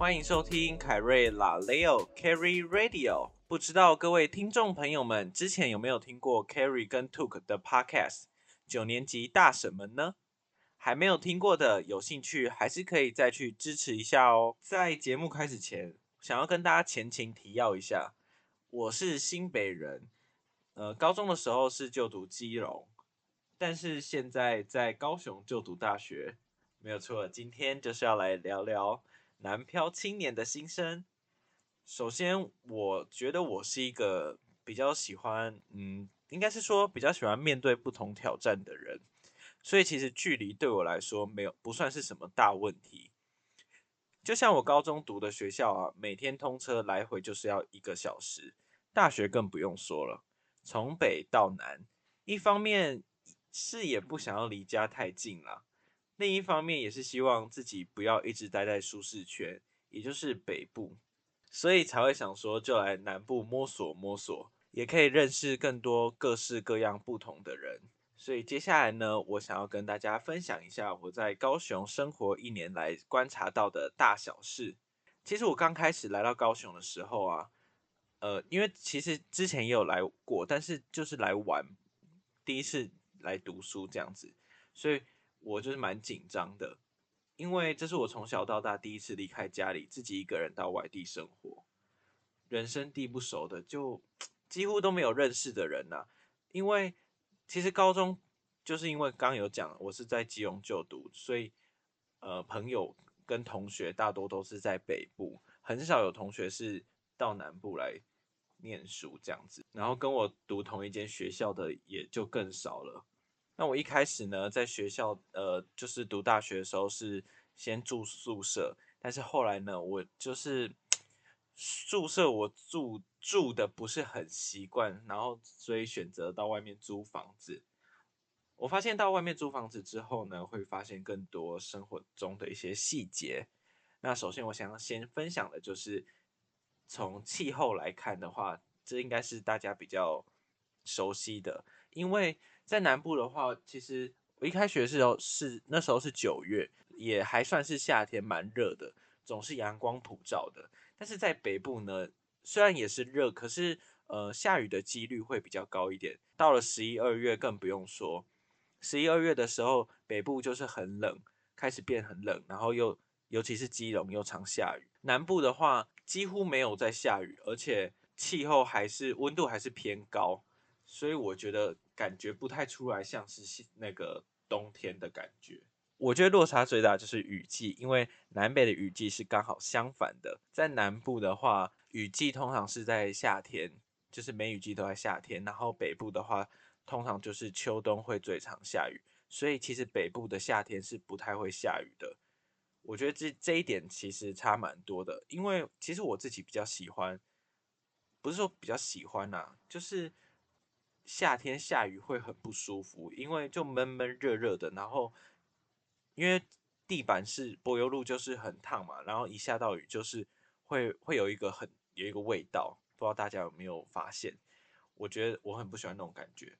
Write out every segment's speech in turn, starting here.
欢迎收听凯瑞拉 Leo Carry Radio。不知道各位听众朋友们之前有没有听过 Carry 跟 Took 的 Podcast？九年级大婶们呢？还没有听过的，有兴趣还是可以再去支持一下哦。在节目开始前，想要跟大家前情提要一下，我是新北人，呃，高中的时候是就读基隆，但是现在在高雄就读大学，没有错。今天就是要来聊聊南漂青年的心声。首先，我觉得我是一个比较喜欢，嗯，应该是说比较喜欢面对不同挑战的人。所以其实距离对我来说没有不算是什么大问题。就像我高中读的学校啊，每天通车来回就是要一个小时，大学更不用说了，从北到南，一方面是也不想要离家太近啦，另一方面也是希望自己不要一直待在舒适圈，也就是北部，所以才会想说就来南部摸索摸索，也可以认识更多各式各样不同的人。所以接下来呢，我想要跟大家分享一下我在高雄生活一年来观察到的大小事。其实我刚开始来到高雄的时候啊，呃，因为其实之前也有来过，但是就是来玩，第一次来读书这样子，所以我就是蛮紧张的，因为这是我从小到大第一次离开家里，自己一个人到外地生活，人生地不熟的，就几乎都没有认识的人呐，因为。其实高中就是因为刚有讲，我是在基隆就读，所以呃，朋友跟同学大多都是在北部，很少有同学是到南部来念书这样子。然后跟我读同一间学校的也就更少了。那我一开始呢，在学校呃，就是读大学的时候是先住宿舍，但是后来呢，我就是宿舍我住。住的不是很习惯，然后所以选择到外面租房子。我发现到外面租房子之后呢，会发现更多生活中的一些细节。那首先我想要先分享的就是从气候来看的话，这应该是大家比较熟悉的。因为在南部的话，其实我一开学的时候是那时候是九月，也还算是夏天，蛮热的，总是阳光普照的。但是在北部呢？虽然也是热，可是呃下雨的几率会比较高一点。到了十一二月更不用说，十一二月的时候北部就是很冷，开始变很冷，然后又尤其是基隆又常下雨。南部的话几乎没有在下雨，而且气候还是温度还是偏高，所以我觉得感觉不太出来像是那个冬天的感觉。我觉得落差最大就是雨季，因为南北的雨季是刚好相反的。在南部的话，雨季通常是在夏天，就是梅雨季都在夏天。然后北部的话，通常就是秋冬会最常下雨，所以其实北部的夏天是不太会下雨的。我觉得这这一点其实差蛮多的，因为其实我自己比较喜欢，不是说比较喜欢呐，就是夏天下雨会很不舒服，因为就闷闷热热的，然后。因为地板是柏油路，就是很烫嘛，然后一下到雨就是会会有一个很有一个味道，不知道大家有没有发现？我觉得我很不喜欢那种感觉。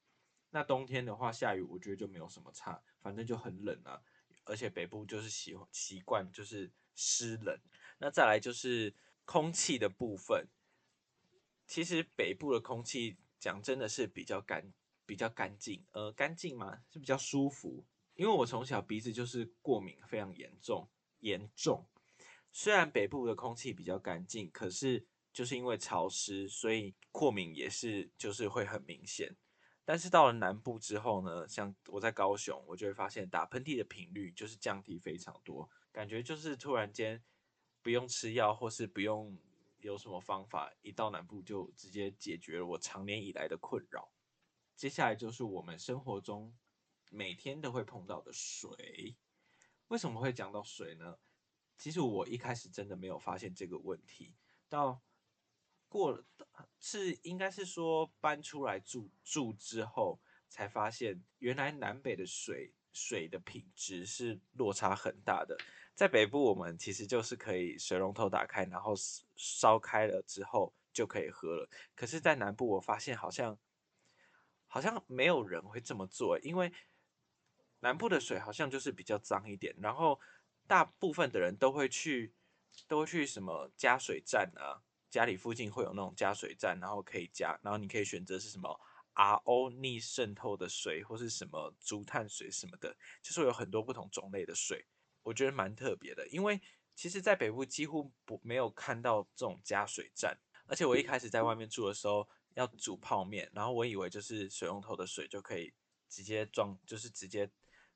那冬天的话下雨，我觉得就没有什么差，反正就很冷啊。而且北部就是习习惯就是湿冷。那再来就是空气的部分，其实北部的空气讲真的是比较干比较干净，呃，干净嘛是比较舒服。因为我从小鼻子就是过敏非常严重，严重。虽然北部的空气比较干净，可是就是因为潮湿，所以过敏也是就是会很明显。但是到了南部之后呢，像我在高雄，我就会发现打喷嚏的频率就是降低非常多，感觉就是突然间不用吃药或是不用有什么方法，一到南部就直接解决了我长年以来的困扰。接下来就是我们生活中。每天都会碰到的水，为什么会讲到水呢？其实我一开始真的没有发现这个问题，到过了是应该是说搬出来住住之后，才发现原来南北的水水的品质是落差很大的。在北部，我们其实就是可以水龙头打开，然后烧开了之后就可以喝了。可是，在南部，我发现好像好像没有人会这么做，因为。南部的水好像就是比较脏一点，然后大部分的人都会去都会去什么加水站啊，家里附近会有那种加水站，然后可以加，然后你可以选择是什么 RO 逆渗透的水，或是什么竹炭水什么的，就是有很多不同种类的水，我觉得蛮特别的。因为其实，在北部几乎不没有看到这种加水站，而且我一开始在外面住的时候要煮泡面，然后我以为就是水龙头的水就可以直接装，就是直接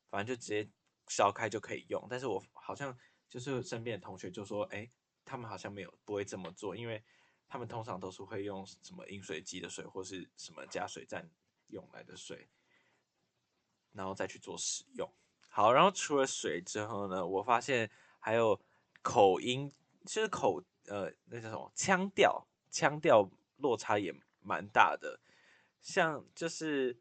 反正就直接烧开就可以用，但是我好像就是身边的同学就说，哎。他们好像没有不会这么做，因为他们通常都是会用什么饮水机的水或是什么加水站用来的水，然后再去做使用。好，然后除了水之后呢，我发现还有口音，就是口呃那叫什么腔调，腔调落差也蛮大的。像就是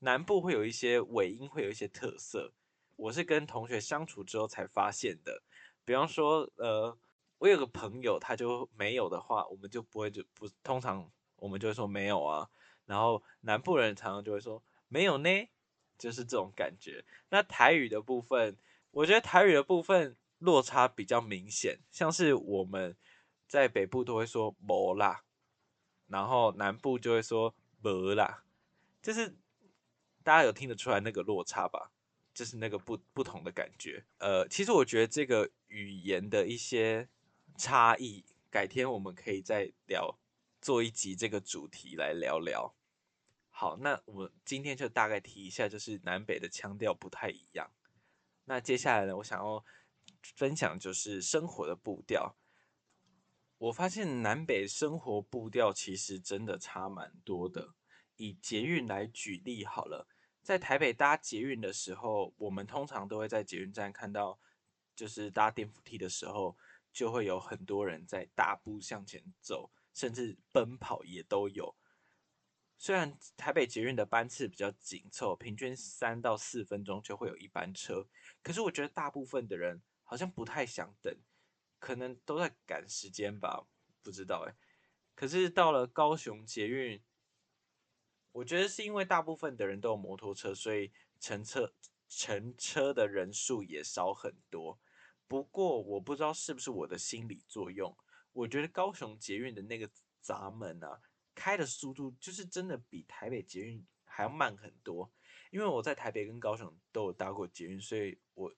南部会有一些尾音会有一些特色，我是跟同学相处之后才发现的。比方说呃。我有个朋友，他就没有的话，我们就不会就不通常我们就会说没有啊。然后南部人常常就会说没有呢，就是这种感觉。那台语的部分，我觉得台语的部分落差比较明显，像是我们在北部都会说没啦，然后南部就会说没啦，就是大家有听得出来那个落差吧？就是那个不不同的感觉。呃，其实我觉得这个语言的一些。差异，改天我们可以再聊，做一集这个主题来聊聊。好，那我今天就大概提一下，就是南北的腔调不太一样。那接下来呢，我想要分享就是生活的步调。我发现南北生活步调其实真的差蛮多的。以捷运来举例好了，在台北搭捷运的时候，我们通常都会在捷运站看到，就是搭电扶梯的时候。就会有很多人在大步向前走，甚至奔跑也都有。虽然台北捷运的班次比较紧凑，平均三到四分钟就会有一班车，可是我觉得大部分的人好像不太想等，可能都在赶时间吧，不知道哎。可是到了高雄捷运，我觉得是因为大部分的人都有摩托车，所以乘车乘车的人数也少很多。不过我不知道是不是我的心理作用，我觉得高雄捷运的那个闸门啊，开的速度就是真的比台北捷运还要慢很多。因为我在台北跟高雄都有搭过捷运，所以我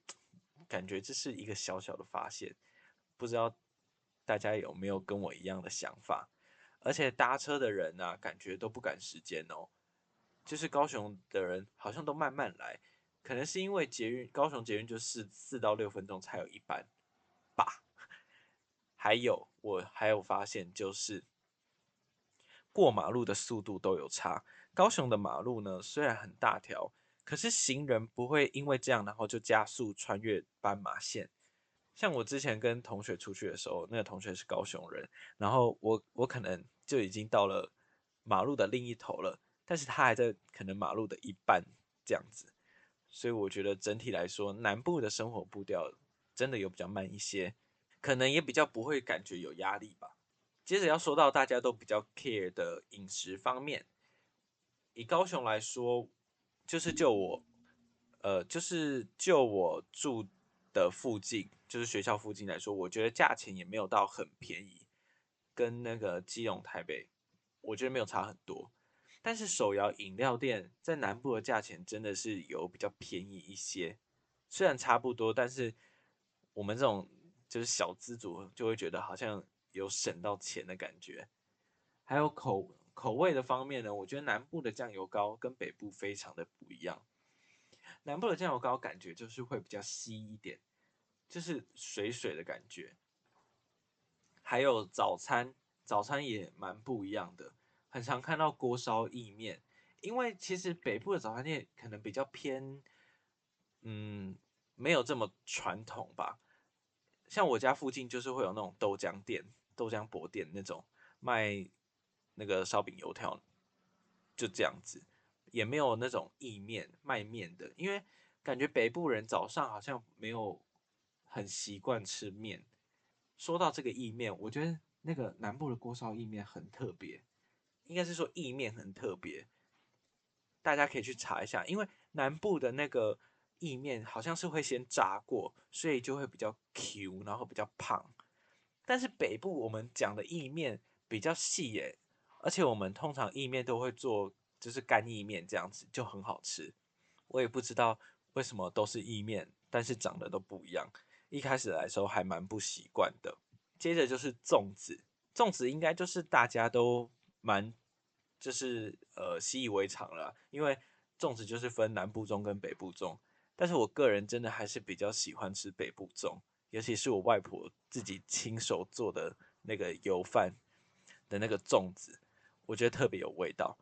感觉这是一个小小的发现。不知道大家有没有跟我一样的想法？而且搭车的人啊，感觉都不赶时间哦，就是高雄的人好像都慢慢来。可能是因为捷运高雄捷运就是四到六分钟才有一班吧。还有我还有发现就是过马路的速度都有差。高雄的马路呢虽然很大条，可是行人不会因为这样然后就加速穿越斑马线。像我之前跟同学出去的时候，那个同学是高雄人，然后我我可能就已经到了马路的另一头了，但是他还在可能马路的一半这样子。所以我觉得整体来说，南部的生活步调真的有比较慢一些，可能也比较不会感觉有压力吧。接着要说到大家都比较 care 的饮食方面，以高雄来说，就是就我，呃，就是就我住的附近，就是学校附近来说，我觉得价钱也没有到很便宜，跟那个基隆、台北，我觉得没有差很多。但是手摇饮料店在南部的价钱真的是有比较便宜一些，虽然差不多，但是我们这种就是小资族就会觉得好像有省到钱的感觉。还有口口味的方面呢，我觉得南部的酱油膏跟北部非常的不一样。南部的酱油膏感觉就是会比较稀一点，就是水水的感觉。还有早餐，早餐也蛮不一样的。很常看到锅烧意面，因为其实北部的早餐店可能比较偏，嗯，没有这么传统吧。像我家附近就是会有那种豆浆店、豆浆薄店那种卖那个烧饼油条，就这样子，也没有那种意面卖面的，因为感觉北部人早上好像没有很习惯吃面。说到这个意面，我觉得那个南部的锅烧意面很特别。应该是说意面很特别，大家可以去查一下，因为南部的那个意面好像是会先炸过，所以就会比较 Q，然后比较胖。但是北部我们讲的意面比较细耶，而且我们通常意面都会做就是干意面这样子，就很好吃。我也不知道为什么都是意面，但是长得都不一样。一开始来说还蛮不习惯的。接着就是粽子，粽子应该就是大家都蛮就是呃习以为常了，因为粽子就是分南部粽跟北部粽。但是我个人真的还是比较喜欢吃北部粽，尤其是我外婆自己亲手做的那个油饭的那个粽子，我觉得特别有味道。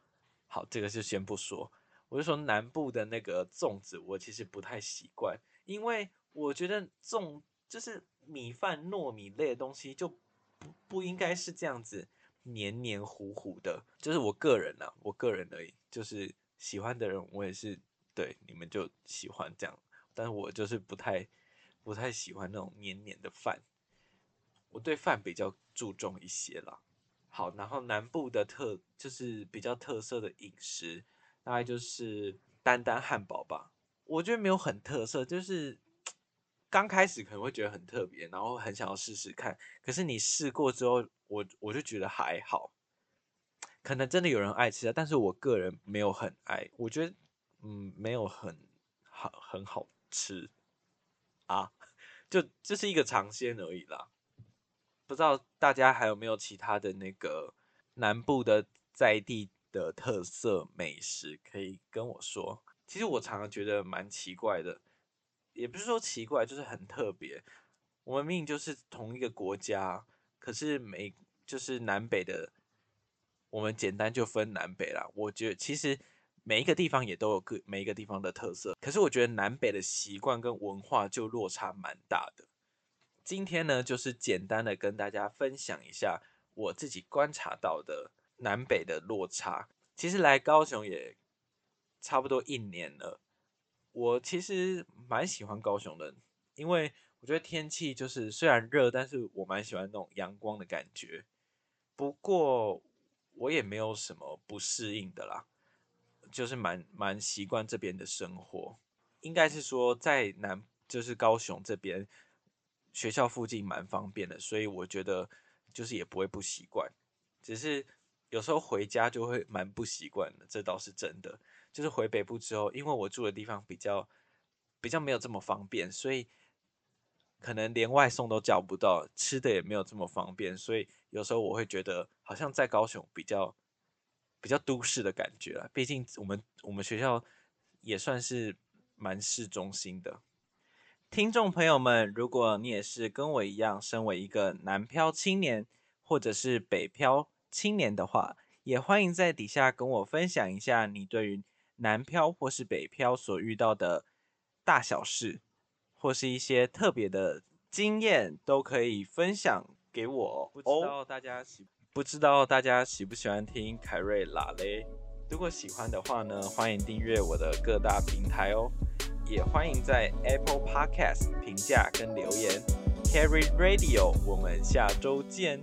好，这个就先不说，我就说南部的那个粽子，我其实不太习惯，因为我觉得粽就是米饭、糯米类的东西，就不不应该是这样子黏黏糊糊的。就是我个人啊，我个人而已，就是喜欢的人，我也是。对，你们就喜欢这样，但是我就是不太不太喜欢那种黏黏的饭，我对饭比较注重一些啦。好，然后南部的特就是比较特色的饮食，大概就是丹丹汉堡吧。我觉得没有很特色，就是刚开始可能会觉得很特别，然后很想要试试看。可是你试过之后，我我就觉得还好，可能真的有人爱吃啊，但是我个人没有很爱，我觉得。嗯，没有很好很好吃啊，就这是一个尝鲜而已啦。不知道大家还有没有其他的那个南部的在地的特色美食可以跟我说？其实我常常觉得蛮奇怪的，也不是说奇怪，就是很特别。我们明明就是同一个国家，可是每就是南北的，我们简单就分南北啦。我觉得其实。每一个地方也都有各每一个地方的特色，可是我觉得南北的习惯跟文化就落差蛮大的。今天呢，就是简单的跟大家分享一下我自己观察到的南北的落差。其实来高雄也差不多一年了，我其实蛮喜欢高雄的，因为我觉得天气就是虽然热，但是我蛮喜欢那种阳光的感觉。不过我也没有什么不适应的啦。就是蛮蛮习惯这边的生活，应该是说在南就是高雄这边学校附近蛮方便的，所以我觉得就是也不会不习惯，只是有时候回家就会蛮不习惯的，这倒是真的。就是回北部之后，因为我住的地方比较比较没有这么方便，所以可能连外送都叫不到，吃的也没有这么方便，所以有时候我会觉得好像在高雄比较。比较都市的感觉啊，毕竟我们我们学校也算是蛮市中心的。听众朋友们，如果你也是跟我一样，身为一个南漂青年或者是北漂青年的话，也欢迎在底下跟我分享一下你对于南漂或是北漂所遇到的大小事，或是一些特别的经验，都可以分享给我。不知道大家喜。不知道大家喜不喜欢听凯瑞拉嘞？如果喜欢的话呢，欢迎订阅我的各大平台哦，也欢迎在 Apple Podcast 评价跟留言。Carry Radio，我们下周见。